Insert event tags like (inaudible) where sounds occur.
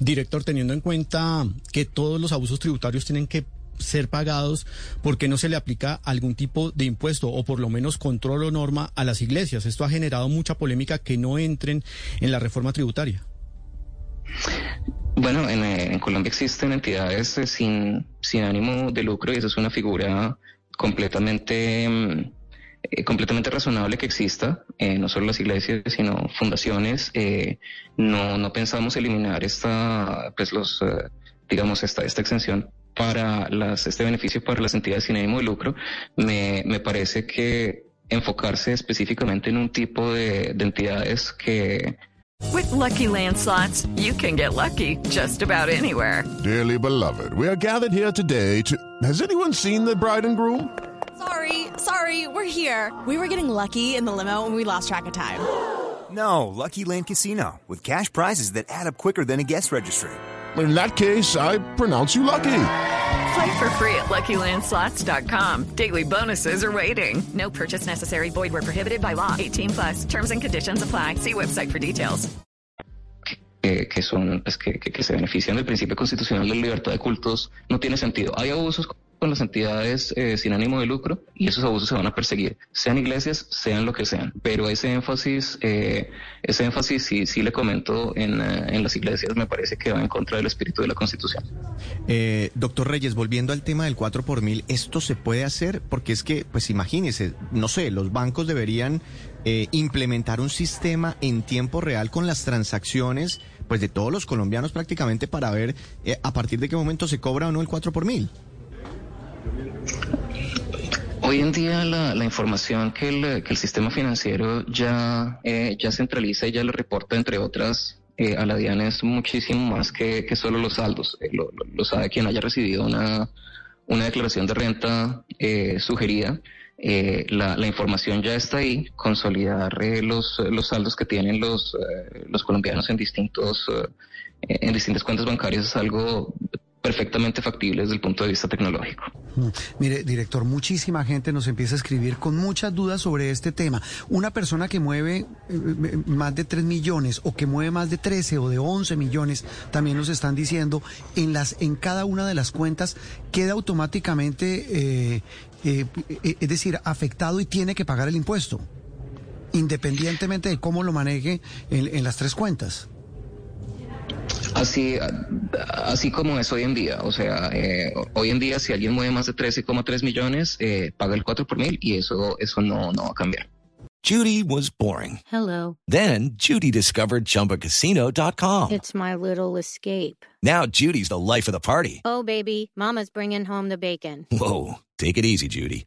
Director, teniendo en cuenta que todos los abusos tributarios tienen que ser pagados, ¿por qué no se le aplica algún tipo de impuesto o por lo menos control o norma a las iglesias? Esto ha generado mucha polémica que no entren en la reforma tributaria. Bueno, en, eh, Colombia existen entidades eh, sin, sin ánimo de lucro y esa es una figura completamente, mm, eh, completamente razonable que exista, eh, no solo las iglesias, sino fundaciones. Eh, no, no pensamos eliminar esta, pues los, eh, digamos, esta, esta exención para las, este beneficio para las entidades sin ánimo de lucro. Me, me parece que enfocarse específicamente en un tipo de, de entidades que With Lucky Land slots, you can get lucky just about anywhere. Dearly beloved, we are gathered here today to. Has anyone seen the bride and groom? Sorry, sorry, we're here. We were getting lucky in the limo and we lost track of time. (gasps) No, Lucky Land Casino, with cash prizes that add up quicker than a guest registry. In that case, I pronounce you lucky. Play for free at LuckyLandSlots.com. Daily bonuses are waiting. No purchase necessary. Void where prohibited by law. 18 plus. Terms and conditions apply. See website for details. que, que son pues, que, que, que se benefician del principio constitucional de libertad de cultos no tiene sentido. Hay abusos con las entidades eh, sin ánimo de lucro y esos abusos se van a perseguir, sean iglesias, sean lo que sean. Pero ese énfasis, eh, ese énfasis sí, sí le comento en, eh, en las iglesias me parece que va en contra del espíritu de la Constitución. Eh, doctor Reyes, volviendo al tema del 4 por mil, ¿esto se puede hacer? Porque es que, pues imagínese, no sé, los bancos deberían eh, implementar un sistema en tiempo real con las transacciones, pues de todos los colombianos prácticamente para ver eh, a partir de qué momento se cobra o no el 4 por mil. Hoy en día la, información que el, sistema financiero ya, eh, ya centraliza y ya le reporta, entre otras, eh, a la DIAN es muchísimo más que, solo los saldos. Eh, lo, sabe quien haya recibido una, una declaración de renta sugerida. Eh, la, la información ya está ahí, consolidar los, los saldos que tienen los, los colombianos en distintos en distintas cuentas bancarias es algo perfectamente factible desde el punto de vista tecnológico. Mire, director, muchísima gente nos empieza a escribir con muchas dudas sobre este tema. Una persona que mueve eh, eh, más de 3 millones o que mueve más de 13 o de 11 millones, también nos están diciendo, en, las, en cada una de las cuentas queda automáticamente, eh, es decir, afectado y tiene que pagar el impuesto, independientemente de cómo lo maneje en las tres cuentas. Así, así como es hoy en día, o sea, eh, hoy en día si alguien mueve más de 13,3 millones, eh, paga el 4 por mil y eso, eso no, no va a cambiar. Judy was boring. Hello. Then Judy discovered ChumbaCasino.com. It's my little escape. Now Judy's the life of the party. Oh, baby, Mama's bringing home the bacon. Whoa, take it easy, Judy.